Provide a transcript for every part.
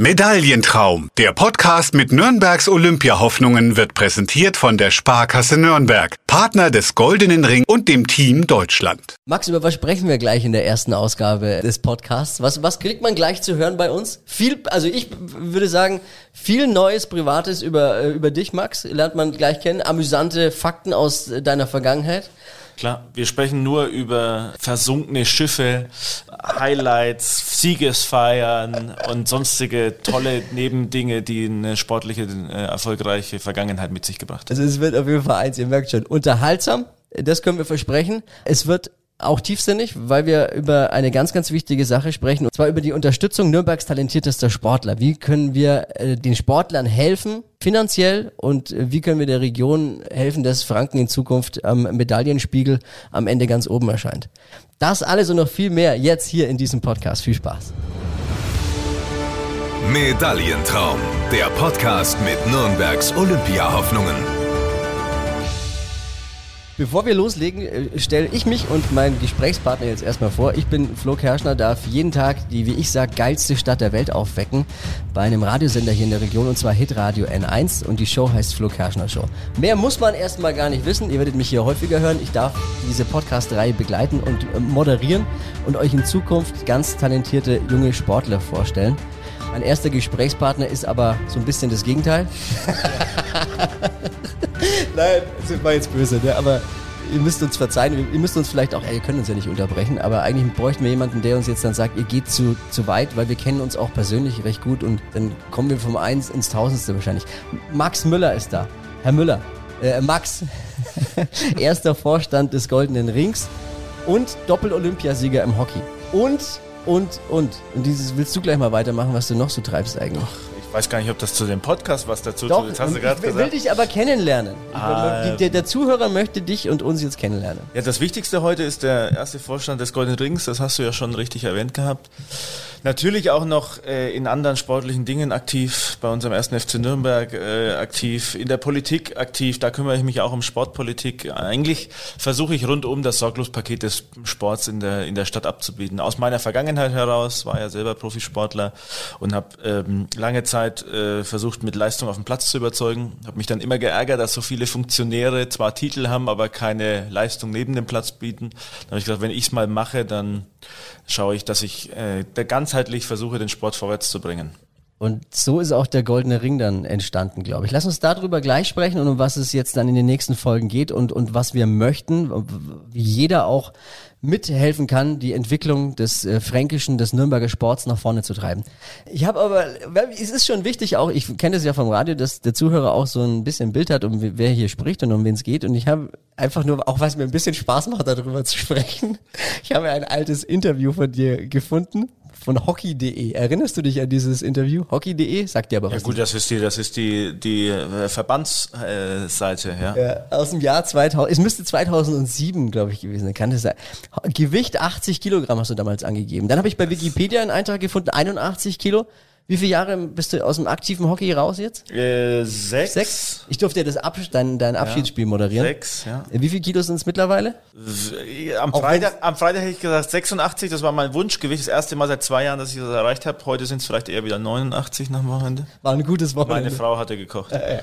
Medaillentraum. Der Podcast mit Nürnbergs Olympiahoffnungen wird präsentiert von der Sparkasse Nürnberg, Partner des Goldenen Ring und dem Team Deutschland. Max, über was sprechen wir gleich in der ersten Ausgabe des Podcasts? Was, was kriegt man gleich zu hören bei uns? Viel, also ich würde sagen, viel Neues, Privates über, äh, über dich, Max, lernt man gleich kennen. Amüsante Fakten aus deiner Vergangenheit. Klar, wir sprechen nur über versunkene Schiffe, Highlights, Siegesfeiern und sonstige tolle Nebendinge, die eine sportliche, äh, erfolgreiche Vergangenheit mit sich gebracht haben. Also es wird auf jeden Fall eins, ihr merkt schon, unterhaltsam, das können wir versprechen. Es wird auch tiefsinnig, weil wir über eine ganz, ganz wichtige Sache sprechen, und zwar über die Unterstützung Nürnbergs talentiertester Sportler. Wie können wir äh, den Sportlern helfen, finanziell, und äh, wie können wir der Region helfen, dass Franken in Zukunft am Medaillenspiegel am Ende ganz oben erscheint. Das alles und noch viel mehr jetzt hier in diesem Podcast. Viel Spaß. Medaillentraum, der Podcast mit Nürnbergs Olympiahoffnungen. Bevor wir loslegen, äh, stelle ich mich und meinen Gesprächspartner jetzt erstmal vor. Ich bin Flo Kerschner, darf jeden Tag die, wie ich sage, geilste Stadt der Welt aufwecken bei einem Radiosender hier in der Region und zwar Hitradio N1 und die Show heißt Flo Kerschner Show. Mehr muss man erstmal gar nicht wissen. Ihr werdet mich hier häufiger hören. Ich darf diese Podcast-Reihe begleiten und äh, moderieren und euch in Zukunft ganz talentierte junge Sportler vorstellen. Mein erster Gesprächspartner ist aber so ein bisschen das Gegenteil. Nein, das war jetzt böse, ne? aber ihr müsst uns verzeihen, ihr müsst uns vielleicht auch, ey, ihr könnt uns ja nicht unterbrechen, aber eigentlich bräuchten wir jemanden, der uns jetzt dann sagt, ihr geht zu, zu weit, weil wir kennen uns auch persönlich recht gut und dann kommen wir vom Eins ins Tausendste wahrscheinlich. Max Müller ist da. Herr Müller, äh, Max, erster Vorstand des Goldenen Rings und Doppel-Olympiasieger im Hockey. Und, und, und. Und dieses willst du gleich mal weitermachen, was du noch so treibst eigentlich. Ich weiß gar nicht, ob das zu dem Podcast was dazu Doch, tut. hast du gesagt. will dich aber kennenlernen. Ah, der, der, Zuhörer möchte dich und uns jetzt kennenlernen. Ja, das Wichtigste heute ist der erste Vorstand des Golden Rings. Das hast du ja schon richtig erwähnt gehabt. Natürlich auch noch äh, in anderen sportlichen Dingen aktiv, bei unserem ersten FC Nürnberg äh, aktiv, in der Politik aktiv, da kümmere ich mich auch um Sportpolitik. Eigentlich versuche ich rundum das Sorglospaket des Sports in der, in der Stadt abzubieten. Aus meiner Vergangenheit heraus, war ja selber Profisportler und habe ähm, lange Zeit äh, versucht, mit Leistung auf dem Platz zu überzeugen. Habe mich dann immer geärgert, dass so viele Funktionäre zwar Titel haben, aber keine Leistung neben dem Platz bieten. Dann habe ich gesagt, wenn ich es mal mache, dann schaue ich, dass ich äh, der ganzheitlich versuche, den Sport vorwärts zu bringen. Und so ist auch der Goldene Ring dann entstanden, glaube ich. Lass uns darüber gleich sprechen und um was es jetzt dann in den nächsten Folgen geht und, und was wir möchten, wie jeder auch mithelfen kann, die Entwicklung des äh, fränkischen, des Nürnberger Sports nach vorne zu treiben. Ich habe aber, es ist schon wichtig auch, ich kenne das ja vom Radio, dass der Zuhörer auch so ein bisschen Bild hat, um wer hier spricht und um wen es geht. Und ich habe einfach nur, auch was mir ein bisschen Spaß macht, darüber zu sprechen, ich habe ein altes Interview von dir gefunden von hockey.de. Erinnerst du dich an dieses Interview? Hockey.de sagt dir aber was. Ja gut, das ist die, das ist die, die äh, Verbandsseite, ja. ja. Aus dem Jahr 2000, es müsste 2007, glaube ich, gewesen sein, kann das sein. Gewicht 80 Kilogramm hast du damals angegeben. Dann habe ich bei Wikipedia einen Eintrag gefunden, 81 Kilo. Wie viele Jahre bist du aus dem aktiven Hockey raus jetzt? Äh, sechs. Sechs? Ich durfte ja das Ab dein, dein Abschiedsspiel ja, moderieren. Sechs, ja. Wie viele Kilo sind es mittlerweile? Am Freitag, am Freitag hätte ich gesagt 86, das war mein Wunschgewicht. Das erste Mal seit zwei Jahren, dass ich das erreicht habe. Heute sind es vielleicht eher wieder 89 nach dem Wochenende. War ein gutes Wochenende. Meine Frau hatte gekocht. Äh,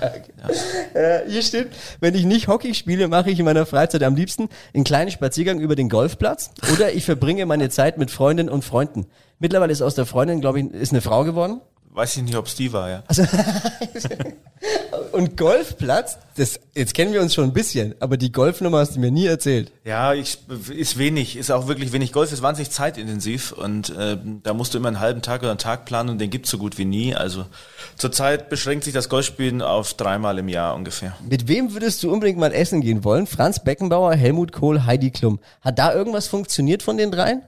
ja. äh, hier steht, wenn ich nicht Hockey spiele, mache ich in meiner Freizeit am liebsten einen kleinen Spaziergang über den Golfplatz oder ich verbringe meine Zeit mit Freundinnen und Freunden. Mittlerweile ist aus der Freundin, glaube ich, ist eine Frau geworden. Weiß ich nicht, ob es die war, ja. Also, und Golfplatz, das, jetzt kennen wir uns schon ein bisschen, aber die Golfnummer hast du mir nie erzählt. Ja, ich, ist wenig, ist auch wirklich wenig. Golf ist wahnsinnig zeitintensiv und äh, da musst du immer einen halben Tag oder einen Tag planen und den gibt's so gut wie nie. Also zurzeit beschränkt sich das Golfspielen auf dreimal im Jahr ungefähr. Mit wem würdest du unbedingt mal essen gehen wollen? Franz Beckenbauer, Helmut Kohl, Heidi Klum. Hat da irgendwas funktioniert von den dreien?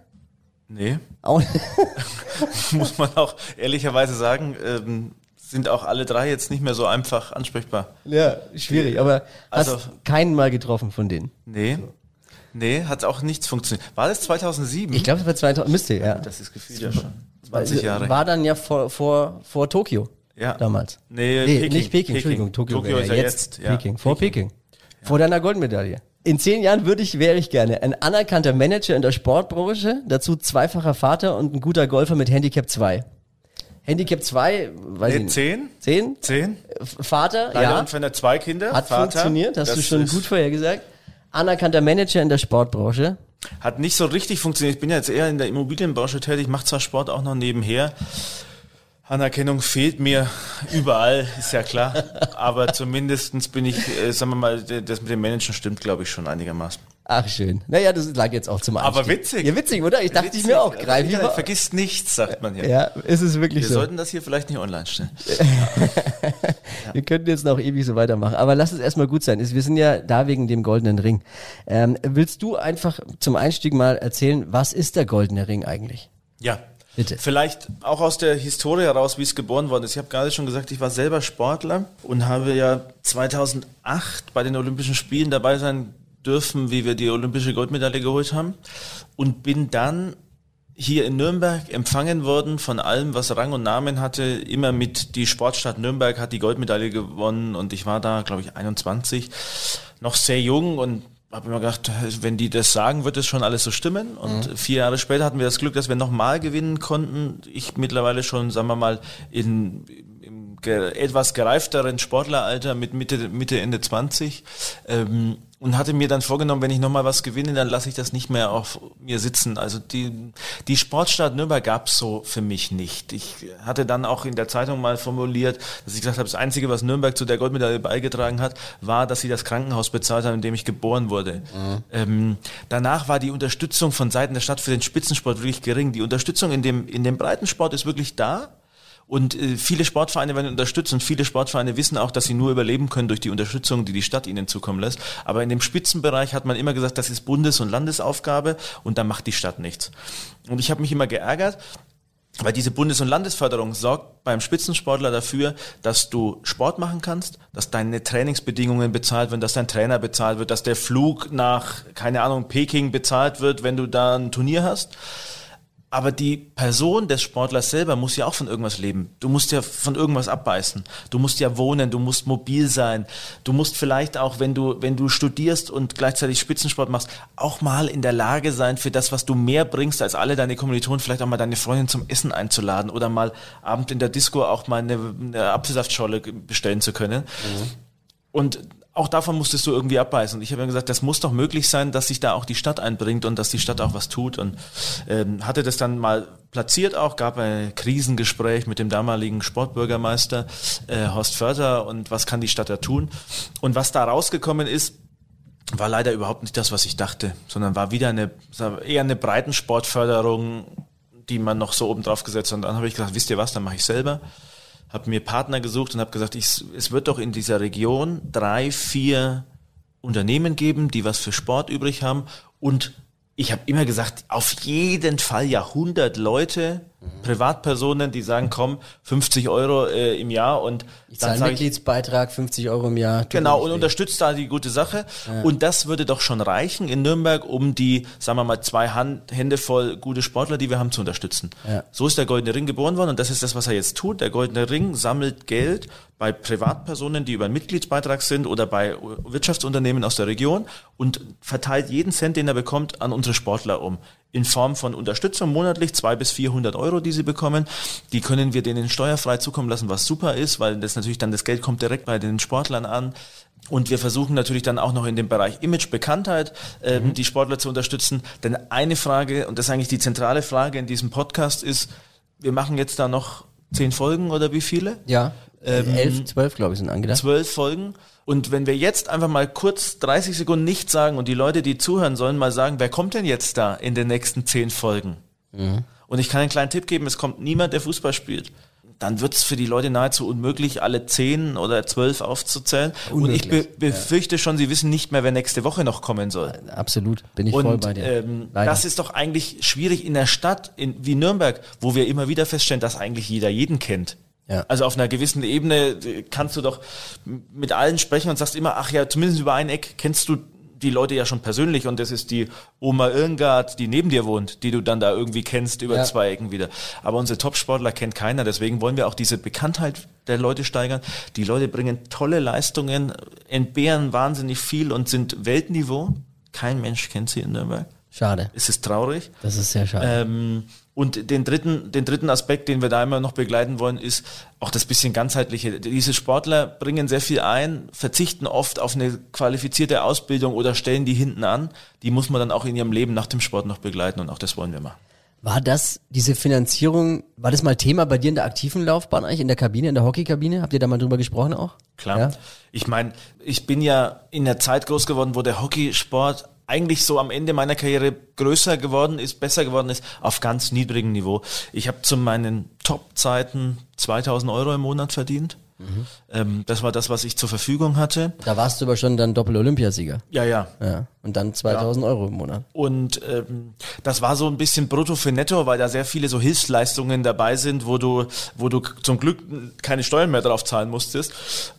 Nee. Auch Muss man auch ehrlicherweise sagen, ähm, sind auch alle drei jetzt nicht mehr so einfach ansprechbar. Ja, schwierig, aber also, hast keinen mal getroffen von denen? Nee. Nee, hat auch nichts funktioniert. War das 2007? Ich glaube, es war 2000, müsste, ja. Das ist gefühlt ja schon 20 Jahre. War dann ja vor, vor, vor Tokio. Ja. Damals. Nee, nee Peking. nicht Peking, Peking. Entschuldigung, Tokio, Tokio ist ja jetzt. jetzt. Peking, vor Peking. Peking. Vor deiner Goldmedaille. In zehn Jahren würde ich, wäre ich gerne ein anerkannter Manager in der Sportbranche, dazu zweifacher Vater und ein guter Golfer mit Handicap 2. Handicap 2, weiß Nee, ich nicht. zehn? 10? Zehn? Vater, Leider ja. und wenn er zwei Kinder. Hat Vater, funktioniert, hast du schon gut vorhergesagt. Anerkannter Manager in der Sportbranche. Hat nicht so richtig funktioniert. Ich bin ja jetzt eher in der Immobilienbranche tätig, mache zwar Sport auch noch nebenher. Anerkennung fehlt mir überall, ist ja klar. Aber zumindestens bin ich, äh, sagen wir mal, das mit dem Managen stimmt, glaube ich, schon einigermaßen. Ach, schön. Naja, das lag jetzt auch zum Einstieg. Aber witzig. Ja, witzig, oder? Ich dachte ich mir auch. Greif lieber. vergisst nichts, sagt man hier. Ja, ist es wirklich Wir so. sollten das hier vielleicht nicht online stellen. Wir könnten jetzt noch ewig so weitermachen. Aber lass es erstmal gut sein. Wir sind ja da wegen dem goldenen Ring. Ähm, willst du einfach zum Einstieg mal erzählen, was ist der goldene Ring eigentlich? Ja. Bitte. Vielleicht auch aus der Historie heraus, wie es geboren worden ist. Ich habe gerade schon gesagt, ich war selber Sportler und habe ja 2008 bei den Olympischen Spielen dabei sein dürfen, wie wir die olympische Goldmedaille geholt haben und bin dann hier in Nürnberg empfangen worden von allem, was Rang und Namen hatte, immer mit die Sportstadt Nürnberg hat die Goldmedaille gewonnen und ich war da, glaube ich, 21, noch sehr jung und habe immer gedacht, wenn die das sagen, wird es schon alles so stimmen. Und vier Jahre später hatten wir das Glück, dass wir nochmal gewinnen konnten. Ich mittlerweile schon, sagen wir mal, in, im ge etwas gereifteren Sportleralter mit Mitte, Mitte Ende 20. Ähm, und hatte mir dann vorgenommen, wenn ich nochmal was gewinne, dann lasse ich das nicht mehr auf mir sitzen. Also die, die Sportstadt Nürnberg gab's so für mich nicht. Ich hatte dann auch in der Zeitung mal formuliert, dass ich gesagt habe, das Einzige, was Nürnberg zu der Goldmedaille beigetragen hat, war, dass sie das Krankenhaus bezahlt haben, in dem ich geboren wurde. Ähm, danach war die Unterstützung von Seiten der Stadt für den Spitzensport wirklich gering. Die Unterstützung in dem, in dem Breitensport ist wirklich da. Und äh, viele Sportvereine werden unterstützt und viele Sportvereine wissen auch, dass sie nur überleben können durch die Unterstützung, die die Stadt ihnen zukommen lässt. Aber in dem Spitzenbereich hat man immer gesagt, das ist Bundes- und Landesaufgabe und da macht die Stadt nichts. Und ich habe mich immer geärgert, weil diese Bundes- und Landesförderung sorgt beim Spitzensportler dafür, dass du Sport machen kannst, dass deine Trainingsbedingungen bezahlt werden, dass dein Trainer bezahlt wird, dass der Flug nach, keine Ahnung, Peking bezahlt wird, wenn du da ein Turnier hast. Aber die Person des Sportlers selber muss ja auch von irgendwas leben. Du musst ja von irgendwas abbeißen. Du musst ja wohnen, du musst mobil sein. Du musst vielleicht auch, wenn du, wenn du studierst und gleichzeitig Spitzensport machst, auch mal in der Lage sein, für das, was du mehr bringst als alle deine Kommilitonen, vielleicht auch mal deine Freundin zum Essen einzuladen oder mal abend in der Disco auch mal eine, eine Apfelsaftscholle bestellen zu können. Und auch davon musstest du irgendwie abbeißen. Und ich habe mir gesagt, das muss doch möglich sein, dass sich da auch die Stadt einbringt und dass die Stadt auch was tut. Und ähm, hatte das dann mal platziert auch, gab ein Krisengespräch mit dem damaligen Sportbürgermeister äh, Horst Förder und was kann die Stadt da tun. Und was da rausgekommen ist, war leider überhaupt nicht das, was ich dachte, sondern war wieder eine eher eine Breitensportförderung, die man noch so oben drauf gesetzt hat. Und dann habe ich gesagt, wisst ihr was, dann mache ich selber habe mir Partner gesucht und habe gesagt, ich, es wird doch in dieser Region drei, vier Unternehmen geben, die was für Sport übrig haben. Und ich habe immer gesagt, auf jeden Fall ja 100 Leute, Privatpersonen, die sagen, komm, 50 Euro äh, im Jahr und Ich dann zahle Mitgliedsbeitrag, 50 Euro im Jahr. Genau, und unterstützt da die gute Sache. Und das würde doch schon reichen in Nürnberg, um die, sagen wir mal, zwei Hand, Hände voll gute Sportler, die wir haben, zu unterstützen. Ja. So ist der Goldene Ring geboren worden und das ist das, was er jetzt tut. Der Goldene Ring sammelt Geld bei Privatpersonen, die über einen Mitgliedsbeitrag sind oder bei Wirtschaftsunternehmen aus der Region und verteilt jeden Cent, den er bekommt, an unsere Sportler um. In Form von Unterstützung monatlich, zwei bis 400 Euro, die sie bekommen. Die können wir denen steuerfrei zukommen lassen, was super ist, weil das natürlich dann das Geld kommt direkt bei den Sportlern an. Und wir versuchen natürlich dann auch noch in dem Bereich Image, Bekanntheit, ähm, die Sportler zu unterstützen. Denn eine Frage, und das ist eigentlich die zentrale Frage in diesem Podcast, ist, wir machen jetzt da noch zehn Folgen oder wie viele? Ja, Ähm, elf, zwölf, glaube ich, sind angedacht. Zwölf Folgen. Und wenn wir jetzt einfach mal kurz 30 Sekunden nichts sagen und die Leute, die zuhören sollen, mal sagen, wer kommt denn jetzt da in den nächsten zehn Folgen? Und ich kann einen kleinen Tipp geben, es kommt niemand, der Fußball spielt. Dann wird es für die Leute nahezu unmöglich, alle zehn oder zwölf aufzuzählen. Und ich be Unmöglich, befürchte schon, sie wissen nicht mehr, wer nächste Woche noch kommen soll. Absolut, bin ich voll Und bei dir. ähm, Leider. das ist doch eigentlich schwierig in der Stadt in, wie Nürnberg, wo wir immer wieder feststellen, dass eigentlich jeder jeden kennt. Ja. Also auf einer gewissen Ebene äh, kannst du doch mit allen sprechen und sagst immer, ach ja, zumindest über ein Eck kennst du die Leute ja schon persönlich und das ist die Oma Irngard, die neben dir wohnt, die du dann da irgendwie kennst über Ja. zwei Ecken wieder. Aber unsere Topsportler kennt keiner, deswegen wollen wir auch diese Bekanntheit der Leute steigern. Die Leute bringen tolle Leistungen, entbehren wahnsinnig viel und sind Weltniveau. Kein Mensch kennt sie in Nürnberg. Schade. Es ist traurig. Das ist sehr schade. Ähm, Und den dritten, den dritten Aspekt, den wir da immer noch begleiten wollen, ist auch das bisschen ganzheitliche. Diese Sportler bringen sehr viel ein, verzichten oft auf eine qualifizierte Ausbildung oder stellen die hinten an. Die muss man dann auch in ihrem Leben nach dem Sport noch begleiten und auch das wollen wir machen. War das, diese Finanzierung, war das mal Thema bei dir in der aktiven Laufbahn eigentlich, in der Kabine, in der Hockeykabine? Habt ihr da mal drüber gesprochen auch? Klar. Ja? Ich meine, ich bin ja in der Zeit groß geworden, wo der Hockeysport eigentlich so am Ende meiner Karriere größer geworden ist, besser geworden ist, auf ganz niedrigem Niveau. Ich habe zu meinen Top-Zeiten 2000 Euro im Monat verdient. Mhm. Ähm, das war das, was ich zur Verfügung hatte. Da warst du aber schon dann Doppel-Olympiasieger. Ja, ja, ja. Und dann 2000 ja. Euro im Monat. Und ähm, das war so ein bisschen brutto für netto, weil da sehr viele so Hilfsleistungen dabei sind, wo du, wo du zum Glück keine Steuern mehr drauf zahlen musstest.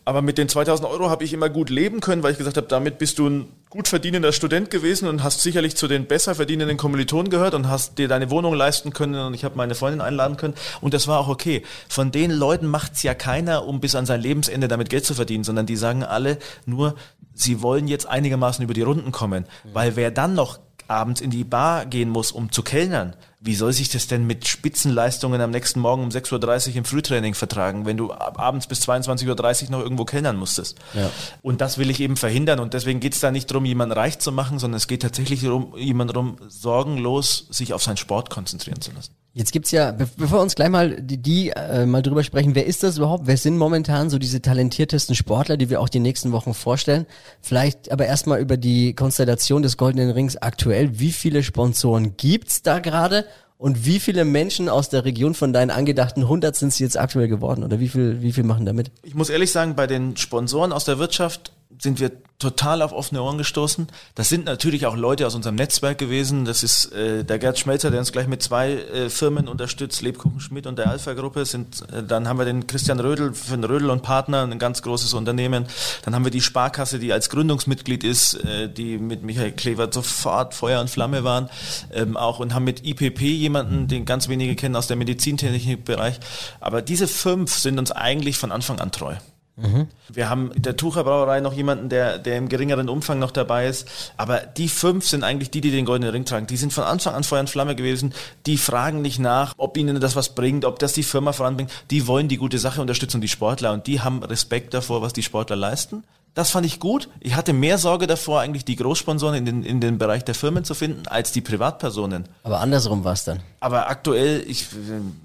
Aber mit den 2000 Euro habe ich immer gut leben können, weil ich gesagt habe, damit bist du ein gut verdienender Student gewesen und hast sicherlich zu den besser verdienenden Kommilitonen gehört und hast dir deine Wohnung leisten können und ich habe meine Freundin einladen können und das war auch okay. Von den Leuten macht's ja keiner, um bis an sein Lebensende damit Geld zu verdienen, sondern die sagen alle nur, sie wollen jetzt einigermaßen über die Runden kommen, weil wer dann noch abends in die Bar gehen muss, um zu kellnern, wie soll sich das denn mit Spitzenleistungen am nächsten Morgen um 6.30 Uhr im Frühtraining vertragen, wenn du abends bis 22.30 Uhr noch irgendwo kellnern musstest? Ja. Und das will ich eben verhindern. Und deswegen geht es da nicht darum, jemanden reich zu machen, sondern es geht tatsächlich darum, jemanden darum, sorgenlos sich auf seinen Sport konzentrieren zu lassen. Jetzt gibt's ja, bevor wir uns gleich mal die, die äh, mal drüber sprechen, wer ist das überhaupt? Wer sind momentan so diese talentiertesten Sportler, die wir auch die nächsten Wochen vorstellen? Vielleicht aber erstmal über die Konstellation des Goldenen Rings aktuell. Wie viele Sponsoren gibt's da gerade? Und wie viele Menschen aus der Region von deinen angedachten 100 sind es jetzt aktuell geworden? Oder wie viel, wie viel machen damit? Ich muss ehrlich sagen, bei den Sponsoren aus der Wirtschaft sind wir total auf offene Ohren gestoßen. Das sind natürlich auch Leute aus unserem Netzwerk gewesen. Das ist äh, der Gerd Schmelzer, der uns gleich mit zwei äh, Firmen unterstützt, Lebkuchen Schmidt und der Alpha-Gruppe. Sind, äh, dann haben wir den Christian Rödel von Rödel und Partner, ein ganz großes Unternehmen. Dann haben wir die Sparkasse, die als Gründungsmitglied ist, äh, die mit Michael Klever sofort Feuer und Flamme waren. Ähm, auch und haben mit IPP jemanden, den ganz wenige kennen aus der Medizintechnikbereich. Aber diese fünf sind uns eigentlich von Anfang an treu. Mhm. Wir haben in der Tucher Brauerei noch jemanden, der, der im geringeren Umfang noch dabei ist. Aber die fünf sind eigentlich die, die den goldenen Ring tragen. Die sind von Anfang an Feuer und Flamme gewesen. Die fragen nicht nach, ob ihnen das was bringt, ob das die Firma voranbringt. Die wollen die gute Sache unterstützen, die Sportler. Und die haben Respekt davor, was die Sportler leisten. Das fand ich gut. Ich hatte mehr Sorge davor, eigentlich die Großsponsoren in den, in den Bereich der Firmen zu finden, als die Privatpersonen. Aber andersrum war es dann. Aber aktuell, ich,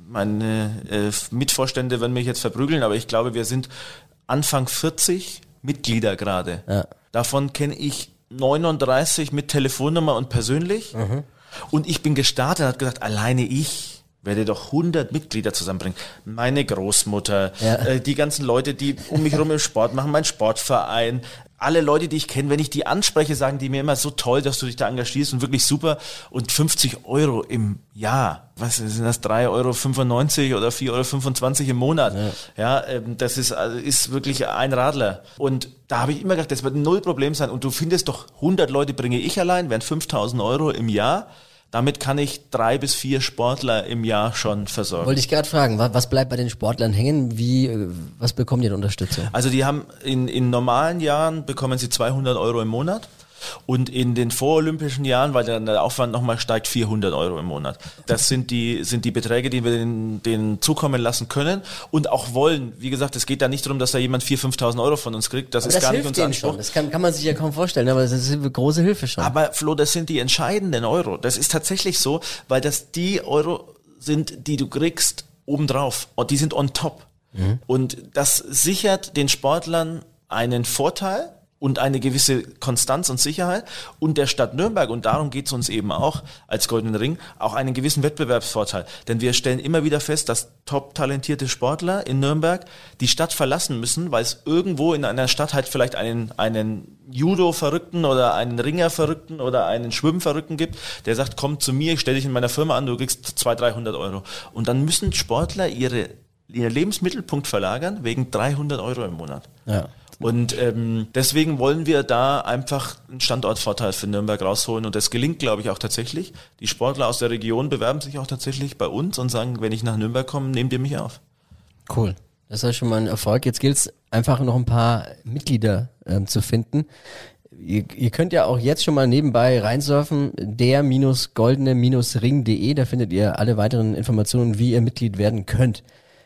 meine äh, Mitvorstände werden mich jetzt verprügeln, aber ich glaube, wir sind Anfang 40 Mitglieder gerade. Ja. Davon kenne ich 39 mit Telefonnummer und persönlich. Mhm. Und ich bin gestartet und habe gesagt, alleine ich werde doch 100 Mitglieder zusammenbringen. Meine Großmutter, ja. äh, die ganzen Leute, die um mich herum im Sport machen, mein Sportverein, alle Leute, die ich kenne, wenn ich die anspreche, sagen die mir immer so toll, dass du dich da engagierst und wirklich super. Und 50 Euro im Jahr, was sind das, 3,95 Euro oder 4,25 Euro im Monat? Ja, ja ähm, das ist, also ist wirklich ein Radler. Und da habe ich immer gedacht, das wird null Problem sein. Und du findest doch, 100 Leute bringe ich allein, wären 5000 Euro im Jahr. Damit kann ich drei bis vier Sportler im Jahr schon versorgen. Wollte ich gerade fragen, was bleibt bei den Sportlern hängen? Wie, äh, was bekommen die in Unterstützung? Also die haben in, in normalen Jahren bekommen sie 200 Euro im Monat. Und in den vorolympischen Jahren, weil dann der Aufwand nochmal steigt, 400 Euro im Monat. Das sind die, sind die Beträge, die wir denen, denen zukommen lassen können und auch wollen. Wie gesagt, es geht da nicht darum, dass da jemand 4.000, 5.000 Euro von uns kriegt. Das aber ist das gar nicht unser Anspruch. Schon. Das kann, kann man sich ja kaum vorstellen, aber das ist eine große Hilfe schon. Aber Flo, das sind die entscheidenden Euro. Das ist tatsächlich so, weil das die Euro sind, die du kriegst obendrauf. Und die sind on top. Mhm. Und das sichert den Sportlern einen Vorteil, und eine gewisse Konstanz und Sicherheit und der Stadt Nürnberg, und darum geht es uns eben auch als Goldenen Ring, auch einen gewissen Wettbewerbsvorteil. Denn wir stellen immer wieder fest, dass top talentierte Sportler in Nürnberg die Stadt verlassen müssen, weil es irgendwo in einer Stadt halt vielleicht einen, einen Judo-Verrückten oder einen Ringer-Verrückten oder einen Schwimm-Verrückten gibt, der sagt, komm zu mir, ich stelle dich in meiner Firma an, du kriegst 200, 300 Euro. Und dann müssen Sportler ihre, ihr Lebensmittelpunkt verlagern wegen 300 Euro im Monat. Ja. Und ähm, deswegen wollen wir da einfach einen Standortvorteil für Nürnberg rausholen. Und das gelingt, glaube ich, auch tatsächlich. Die Sportler aus der Region bewerben sich auch tatsächlich bei uns und sagen, wenn ich nach Nürnberg komme, nehmt ihr mich auf. Cool. Das ist schon mal ein Erfolg. Jetzt gilt es einfach noch ein paar Mitglieder ähm, zu finden. Ihr, ihr könnt ja auch jetzt schon mal nebenbei reinsurfen, der-goldene-ring.de, da findet ihr alle weiteren Informationen, wie ihr Mitglied werden könnt.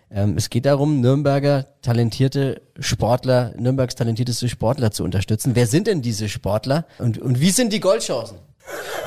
Ähm, es geht darum, Nürnberger talentierte Sportler, Nürnbergs talentierteste Sportler zu unterstützen. Wer sind denn diese Sportler und, und wie sind die Goldchancen?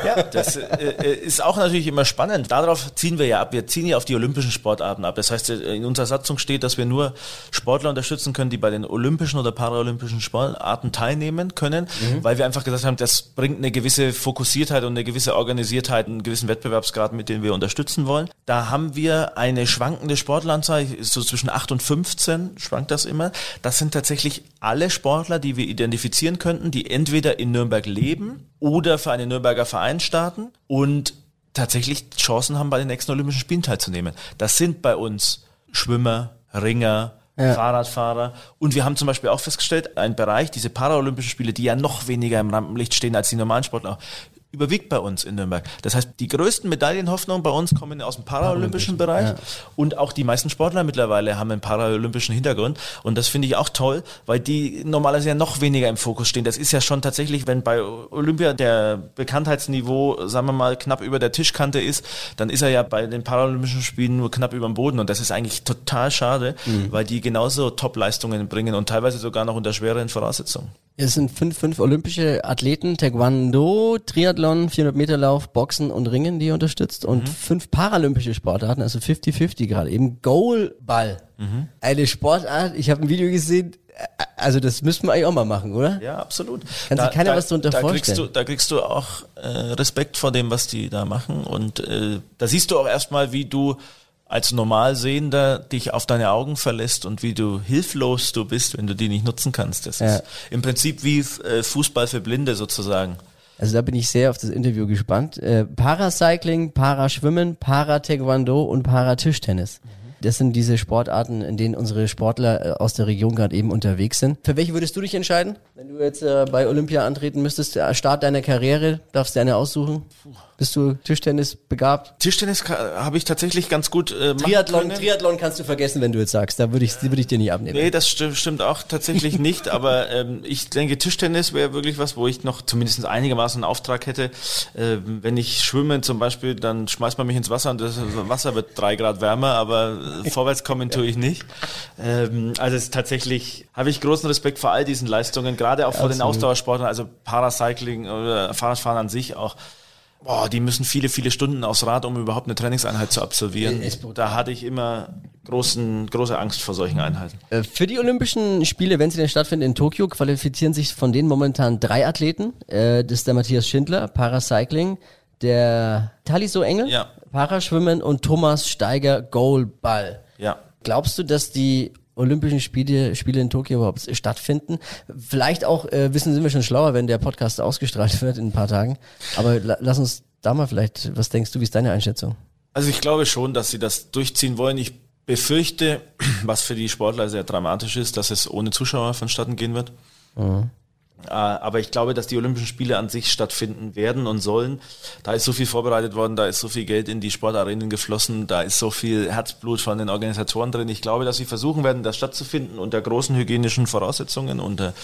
Ja, das äh, äh, ist auch natürlich immer spannend. Darauf ziehen wir ja ab. Wir ziehen ja auf die olympischen Sportarten ab. Das heißt, äh, in unserer Satzung steht, dass wir nur Sportler unterstützen können, die bei den olympischen oder paralympischen Sportarten teilnehmen können, mhm. weil wir einfach gesagt haben, das bringt eine gewisse Fokussiertheit und eine gewisse Organisiertheit, einen gewissen Wettbewerbsgrad, mit dem wir unterstützen wollen. Da haben wir eine schwankende Sportlanzahl, so zwischen 8 und 15 schwankt das immer. Das sind tatsächlich alle Sportler, die wir identifizieren könnten, die entweder in Nürnberg leben oder für einen Nürnberger Verein starten und tatsächlich Chancen haben, bei den nächsten Olympischen Spielen teilzunehmen. Das sind bei uns Schwimmer, Ringer, ja. Fahrradfahrer. Und wir haben zum Beispiel auch festgestellt, ein Bereich, diese Paralympischen Spiele, die ja noch weniger im Rampenlicht stehen als die normalen Sportler, überwiegt bei uns in Nürnberg. Das heißt, die größten Medaillenhoffnungen bei uns kommen aus dem paralympischen Bereich ja. und auch die meisten Sportler mittlerweile haben einen paralympischen Hintergrund und das finde ich auch toll, weil die normalerweise ja noch weniger im Fokus stehen. Das ist ja schon tatsächlich, wenn bei Olympia der Bekanntheitsniveau, sagen wir mal, knapp über der Tischkante ist, dann ist er ja bei den paralympischen Spielen nur knapp über dem Boden und das ist eigentlich total schade, mhm. weil die genauso Top-Leistungen bringen und teilweise sogar noch unter schwereren Voraussetzungen. Es sind fünf, fünf olympische Athleten, Taekwondo, Triathlon, 400 Meter Lauf, Boxen und Ringen, die ihr unterstützt und mhm. fünf paralympische Sportarten, also 50-50 gerade, eben Goalball. Mhm. Eine Sportart, ich habe ein Video gesehen, also das müssten wir eigentlich auch mal machen, oder? Ja, absolut. Kann da, sich keiner da, was darunter da vorstellen. Kriegst du, da kriegst du auch äh, Respekt vor dem, was die da machen und äh, da siehst du auch erstmal, wie du als Normalsehender dich auf deine Augen verlässt und wie du hilflos du bist, wenn du die nicht nutzen kannst. Das ja. ist im Prinzip wie äh, Fußball für Blinde sozusagen. Also da bin ich sehr auf das Interview gespannt. Äh, Paracycling, Paraschwimmen, Para-Taekwondo und Para-Tischtennis. Mhm. Das sind diese Sportarten, in denen unsere Sportler äh, aus der Region gerade eben unterwegs sind. Für welche würdest du dich entscheiden? Wenn du jetzt äh, bei Olympia antreten müsstest, äh, Start deiner Karriere, darfst du eine aussuchen? Bist du Tischtennis begabt? Tischtennis habe ich tatsächlich ganz gut äh, Triathlon, können. Triathlon kannst du vergessen, wenn du jetzt sagst. Da würde ich, würde ich dir nicht abnehmen. Nee, das st stimmt auch tatsächlich nicht. aber ähm, ich denke, Tischtennis wäre wirklich was, wo ich noch zumindest einigermaßen einen Auftrag hätte. Äh, wenn ich schwimme zum Beispiel, dann schmeißt man mich ins Wasser und das Wasser wird drei Grad wärmer, aber vorwärts kommen tue ich nicht. Ähm, also es ist tatsächlich, habe ich großen Respekt vor all diesen Leistungen, gerade auch vor Absolut. den Ausdauersportern, also Paracycling oder Fahrradfahren an sich auch. Boah, die müssen viele, viele Stunden aufs Rad, um überhaupt eine Trainingseinheit zu absolvieren. Da hatte ich immer großen, große Angst vor solchen Einheiten. Äh, für die Olympischen Spiele, wenn sie denn stattfinden in Tokio, qualifizieren sich von denen momentan drei Athleten. Äh, das ist der Matthias Schindler, Paracycling, der Taliso Engel, ja. Paraschwimmen und Thomas Steiger, Goalball. Ja. Glaubst du, dass die Olympischen Spiele, Spiele in Tokio überhaupt stattfinden. Vielleicht auch, äh, wissen sind wir schon schlauer, wenn der Podcast ausgestrahlt wird in ein paar Tagen. Aber la lass uns da mal vielleicht, was denkst du, wie ist deine Einschätzung? Also ich glaube schon, dass sie das durchziehen wollen. Ich befürchte, was für die Sportler sehr dramatisch ist, dass es ohne Zuschauer vonstatten gehen wird. Mhm. Äh, aber ich glaube, dass die Olympischen Spiele an sich stattfinden werden und sollen. Da ist so viel vorbereitet worden, da ist so viel Geld in die Sportarenen geflossen, da ist so viel Herzblut von den Organisatoren drin. Ich glaube, dass sie versuchen werden, das stattzufinden unter großen hygienischen Voraussetzungen, unter,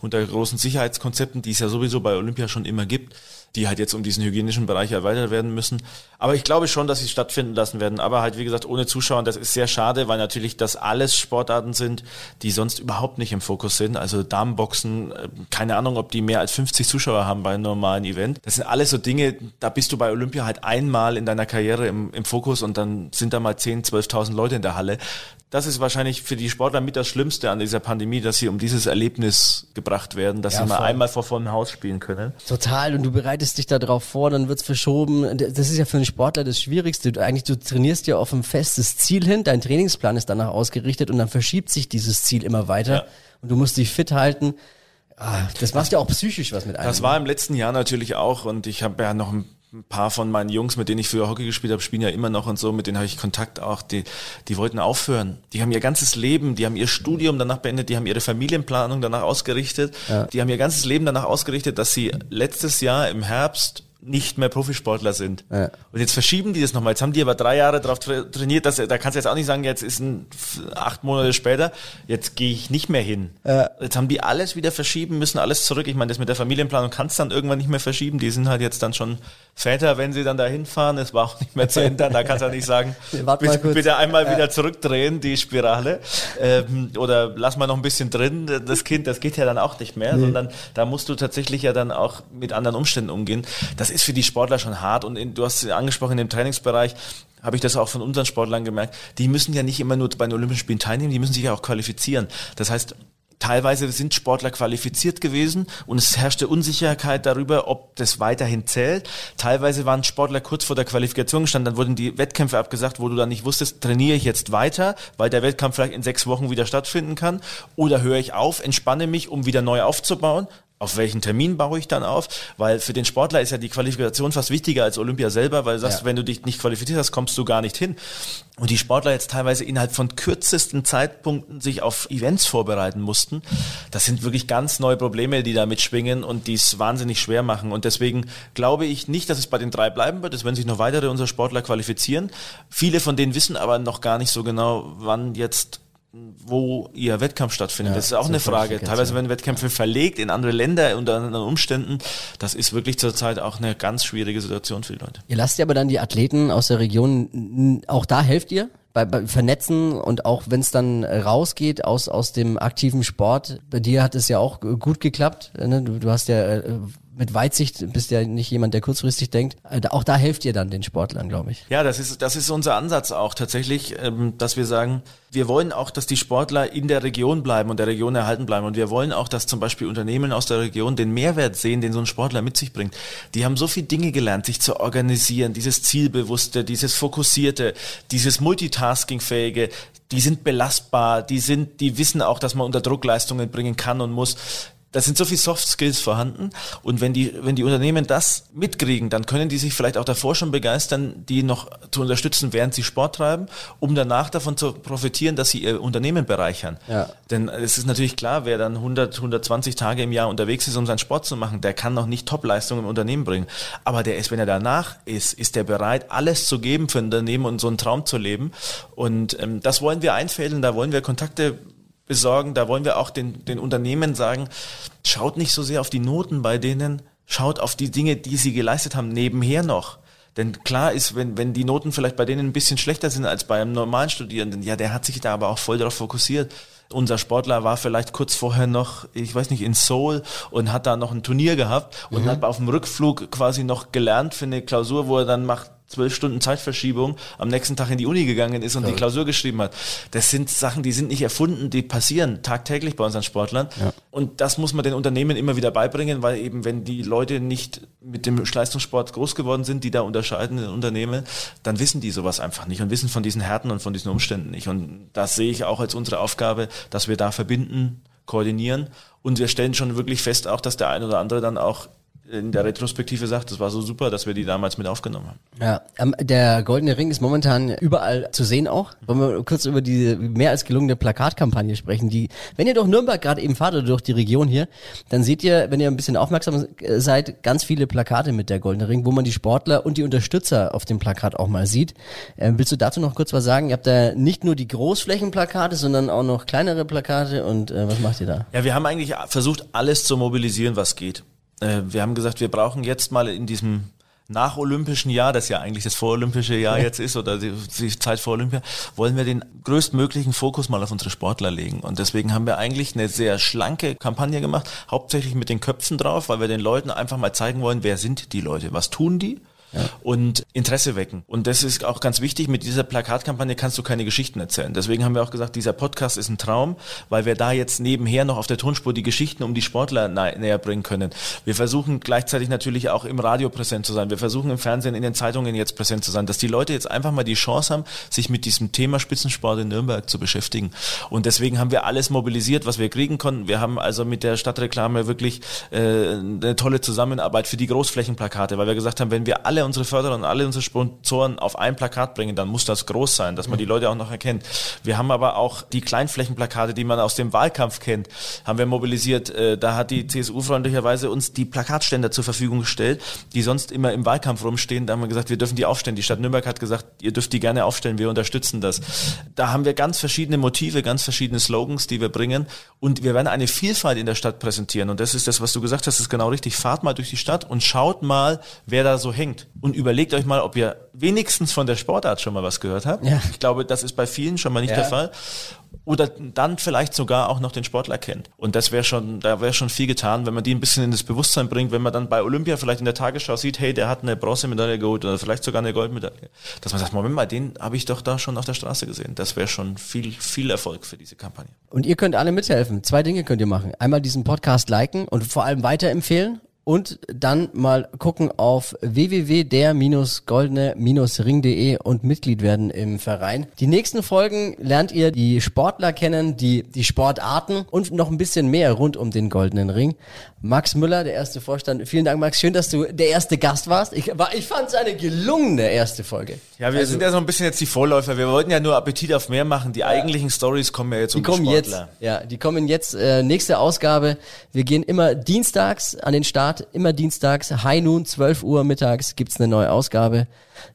unter großen Sicherheitskonzepten, die es ja sowieso bei Olympia schon immer gibt die halt jetzt um diesen hygienischen Bereich erweitert werden müssen. Aber ich glaube schon, dass sie stattfinden lassen werden. Aber halt, wie gesagt, ohne Zuschauer. Das ist sehr schade, weil natürlich das alles Sportarten sind, die sonst überhaupt nicht im Fokus sind. Also Damenboxen, äh, keine Ahnung, ob die mehr als 50 Zuschauer haben bei einem normalen Event. Das sind alles so Dinge, da bist du bei Olympia halt einmal in deiner Karriere im, im Fokus und dann sind da mal 10, 12.000 Leute in der Halle das ist wahrscheinlich für die Sportler mit das Schlimmste an dieser Pandemie, dass sie um dieses Erlebnis gebracht werden, dass ja, sie mal voll. einmal vor vollem Haus spielen können. Total. Und du bereitest dich darauf vor, dann wird's verschoben. Das ist ja für einen Sportler das Schwierigste. Du, eigentlich, du trainierst ja auf ein festes Ziel hin, dein Trainingsplan ist danach ausgerichtet und dann verschiebt sich dieses Ziel immer weiter. Ja. Und du musst dich fit halten. Ah, das macht ja auch psychisch was mit einem. Das war im letzten Jahr natürlich auch und ich habe ja noch ein ein paar von meinen Jungs, mit denen ich früher Hockey gespielt habe, spielen ja immer noch und so, mit denen habe ich Kontakt auch, die, die wollten aufhören. Die haben ihr ganzes Leben, die haben ihr Studium danach beendet, die haben ihre Familienplanung danach ausgerichtet, ja. die haben ihr ganzes Leben danach ausgerichtet, dass sie letztes Jahr im Herbst nicht mehr Profisportler sind. Ja. Und jetzt verschieben die das nochmal. Jetzt haben die aber drei Jahre darauf trainiert, dass, da kannst du jetzt auch nicht sagen, jetzt ist ein acht Monate später, jetzt gehe ich nicht mehr hin. Ja. Jetzt haben die alles wieder verschieben müssen, alles zurück. Ich meine, das mit der Familienplanung kannst du dann irgendwann nicht mehr verschieben. Die sind halt jetzt dann schon Väter, wenn sie dann da hinfahren. Es war auch nicht mehr zu ändern. Da kannst du auch nicht sagen, bitte, bitte, einmal ja. wieder zurückdrehen, die Spirale. Ähm, oder lass mal noch ein bisschen drin, das Kind, das geht ja dann auch nicht mehr, nee. sondern da musst du tatsächlich ja dann auch mit anderen Umständen umgehen. Das ist für die Sportler schon hart und in, du hast angesprochen, in dem Trainingsbereich habe ich das auch von unseren Sportlern gemerkt, die müssen ja nicht immer nur bei den Olympischen Spielen teilnehmen, die müssen sich ja auch qualifizieren. Das heißt, Teilweise sind Sportler qualifiziert gewesen und es herrschte Unsicherheit darüber, ob das weiterhin zählt. Teilweise waren Sportler kurz vor der Qualifikation gestanden, dann wurden die Wettkämpfe abgesagt, wo du dann nicht wusstest, trainiere ich jetzt weiter, weil der Wettkampf vielleicht in sechs Wochen wieder stattfinden kann, oder höre ich auf, entspanne mich, um wieder neu aufzubauen auf welchen Termin baue ich dann auf? Weil für den Sportler ist ja die Qualifikation fast wichtiger als Olympia selber, weil du sagst, ja. wenn du dich nicht qualifiziert hast, kommst du gar nicht hin. Und die Sportler jetzt teilweise innerhalb von kürzesten Zeitpunkten sich auf Events vorbereiten mussten. Das sind wirklich ganz neue Probleme, die da mitschwingen und die es wahnsinnig schwer machen. Und deswegen glaube ich nicht, dass es bei den drei bleiben wird. Es werden sich noch weitere unserer Sportler qualifizieren. Viele von denen wissen aber noch gar nicht so genau, wann jetzt wo ihr Wettkampf stattfindet. Ja, das ist auch eine Frage. Teilweise werden Wettkämpfe verlegt in andere Länder unter anderen Umständen. Das ist wirklich zurzeit auch eine ganz schwierige Situation für die Leute. Ihr lasst ja aber dann die Athleten aus der Region, auch da helft ihr? Bei, bei Vernetzen und auch wenn es dann rausgeht aus, aus dem aktiven Sport, bei dir hat es ja auch gut geklappt. Ne? Du, du hast ja äh, mit Weitsicht bist ja nicht jemand, der kurzfristig denkt. Äh, auch da helft ihr dann den Sportlern, glaube ich. Ja, das ist, das ist unser Ansatz auch tatsächlich, ähm, dass wir sagen, wir wollen auch, dass die Sportler in der Region bleiben und der Region erhalten bleiben. Und wir wollen auch, dass zum Beispiel Unternehmen aus der Region den Mehrwert sehen, den so ein Sportler mit sich bringt. Die haben so viele Dinge gelernt, sich zu organisieren, dieses Zielbewusste, dieses Fokussierte, dieses Multitaskingfähige, die sind belastbar, die sind, die wissen auch, dass man unter Druck Leistungen bringen kann und muss da sind so viele Soft Skills vorhanden und wenn die, wenn die Unternehmen das mitkriegen, dann können die sich vielleicht auch davor schon begeistern, die noch zu unterstützen, während sie Sport treiben, um danach davon zu profitieren, dass sie ihr Unternehmen bereichern. Ja. Denn es ist natürlich klar, wer dann 100, 120 Tage im Jahr unterwegs ist, um seinen Sport zu machen, der kann noch nicht Topleistungen im Unternehmen bringen. Aber der ist, wenn er danach ist, ist der bereit, alles zu geben für ein Unternehmen und so einen Traum zu leben. Und ähm, das wollen wir einfädeln, da wollen wir Kontakte besorgen. Da wollen wir auch den, den Unternehmen sagen, schaut nicht so sehr auf die Noten bei denen, schaut auf die Dinge, die sie geleistet haben, nebenher noch. Denn klar ist, wenn, wenn die Noten vielleicht bei denen ein bisschen schlechter sind als bei einem normalen Studierenden, ja, der hat sich da aber auch voll darauf fokussiert. Unser Sportler war vielleicht kurz vorher noch, ich weiß nicht, in Seoul und hat da noch ein Turnier gehabt und mhm. hat auf dem Rückflug quasi noch gelernt für eine Klausur, wo er dann macht, zwölf Stunden Zeitverschiebung am nächsten Tag in die Uni gegangen ist und ja. die Klausur geschrieben hat. Das sind Sachen, die sind nicht erfunden, die passieren tagtäglich bei unseren Sportlern. Ja. Und das muss man den Unternehmen immer wieder beibringen, weil eben wenn die Leute nicht mit dem Leistungssport groß geworden sind, die da unterscheiden in Unternehmen, dann wissen die sowas einfach nicht und wissen von diesen Härten und von diesen Umständen nicht. Und das sehe ich auch als unsere Aufgabe, dass wir da verbinden, koordinieren und wir stellen schon wirklich fest auch, dass der ein oder andere dann auch in der Retrospektive sagt, das war so super, dass wir die damals mit aufgenommen haben. Ja, der Goldene Ring ist momentan überall zu sehen auch. Wollen wir kurz über die mehr als gelungene Plakatkampagne sprechen, die, wenn ihr durch Nürnberg gerade eben fahrt oder durch die Region hier, dann seht ihr, wenn ihr ein bisschen aufmerksam seid, ganz viele Plakate mit der Goldene Ring, wo man die Sportler und die Unterstützer auf dem Plakat auch mal sieht. Ähm, willst du dazu noch kurz was sagen? Ihr habt da nicht nur die Großflächenplakate, sondern auch noch kleinere Plakate und äh, was macht ihr da? Ja, wir haben eigentlich versucht, alles zu mobilisieren, was geht äh, wir haben gesagt, wir brauchen jetzt mal in diesem nach-olympischen Jahr, das ja eigentlich das vorolympische Jahr jetzt ist oder die, die, Zeit vor Olympia, wollen wir den größtmöglichen Fokus mal auf unsere Sportler legen. Und deswegen haben wir eigentlich eine sehr schlanke Kampagne gemacht, hauptsächlich mit den Köpfen drauf, weil wir den Leuten einfach mal zeigen wollen, wer sind die Leute, was tun die und Interesse wecken. Und das ist auch ganz wichtig. Mit dieser Plakatkampagne kannst du keine Geschichten erzählen. Deswegen haben wir auch gesagt, dieser Podcast ist ein Traum, weil wir da jetzt nebenher noch auf der Tonspur die Geschichten um die Sportler näher bringen können. Wir versuchen gleichzeitig natürlich auch im Radio präsent zu sein. Wir versuchen im Fernsehen, in den Zeitungen jetzt präsent zu sein, dass die Leute jetzt einfach mal die Chance haben, sich mit diesem Thema Spitzensport in Nürnberg zu beschäftigen. Und deswegen haben wir alles mobilisiert, was wir kriegen konnten. Wir haben also mit der Stadtreklame wirklich äh, eine tolle Zusammenarbeit für die Großflächenplakate, weil wir gesagt haben, wenn wir alle unsere Förderer und alle unsere Sponsoren auf ein Plakat bringen, dann muss das groß sein, dass man die Leute auch noch erkennt. Wir haben aber auch die Kleinflächenplakate, die man aus dem Wahlkampf kennt, haben wir mobilisiert. Äh, da hat die CSU freundlicherweise uns die Plakatständer zur Verfügung gestellt, die sonst immer im Wahlkampf rumstehen. Da haben wir gesagt, wir dürfen die aufstellen. Die Stadt Nürnberg hat gesagt, ihr dürft die gerne aufstellen, wir unterstützen das. Da haben wir ganz verschiedene Motive, ganz verschiedene Slogans, die wir bringen und wir werden eine Vielfalt in der Stadt präsentieren und das ist das, was du gesagt hast, ist genau richtig. Fahrt mal durch die Stadt und schaut mal, wer da so hängt und überlegt euch mal, ob ihr wenigstens von der Sportart schon mal was gehört habt. Ja. Ich glaube, das ist bei vielen schon mal nicht ja. der Fall oder dann vielleicht sogar auch noch den Sportler kennt. Und das wäre schon, da wäre schon viel getan, wenn man die ein bisschen in das Bewusstsein bringt, wenn man dann bei Olympia vielleicht in der Tagesschau sieht, hey, der hat eine Bronzemedaille geholt oder vielleicht sogar eine Goldmedaille. Dass man sagt, Moment mal, den habe ich doch da schon auf der Straße gesehen. Das wäre schon viel, viel Erfolg für diese Kampagne. Und ihr könnt alle mithelfen. Zwei Dinge könnt ihr machen. Einmal diesen Podcast liken und vor allem weiterempfehlen und dann mal gucken auf www.der-goldene-ring.de und Mitglied werden im Verein. Die nächsten Folgen lernt ihr die Sportler kennen, die, die Sportarten und noch ein bisschen mehr rund um den goldenen Ring. Max Müller, der erste Vorstand. Vielen Dank, Max. Schön, dass du der erste Gast warst. Ich, war, ich fand es eine gelungene erste Folge. Ja, wir also, sind ja so ein bisschen jetzt die Vorläufer. Wir wollten ja nur Appetit auf mehr machen. Die ja. eigentlichen Stories kommen ja jetzt die um kommen die Sportler. Jetzt, ja, die kommen jetzt. Äh, nächste Ausgabe. Wir gehen immer dienstags an den Start Start immer dienstags, High Noon, 12 Uhr mittags gibt's eine neue Ausgabe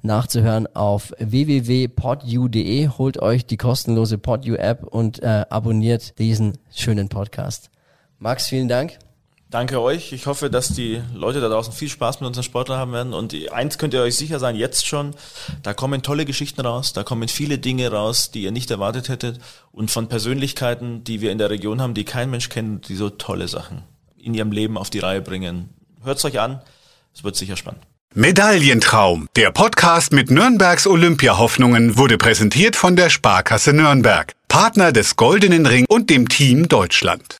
nachzuhören auf www.podu.de. Holt euch die kostenlose Podu App und äh, abonniert diesen schönen Podcast. Max, vielen Dank. Danke euch. Ich hoffe, dass die Leute da draußen viel Spaß mit unseren Sportlern haben werden. Und eins könnt ihr euch sicher sein, jetzt schon, da kommen tolle Geschichten raus, da kommen viele Dinge raus, die ihr nicht erwartet hättet. Und von Persönlichkeiten, die wir in der Region haben, die kein Mensch kennt, die so tolle Sachen in ihrem Leben auf die Reihe bringen. Hört's euch an, es wird sicher spannend. Medaillentraum. Der Podcast mit Nürnbergs Olympiahoffnungen wurde präsentiert von der Sparkasse Nürnberg, Partner des Goldenen Ring und dem Team Deutschland.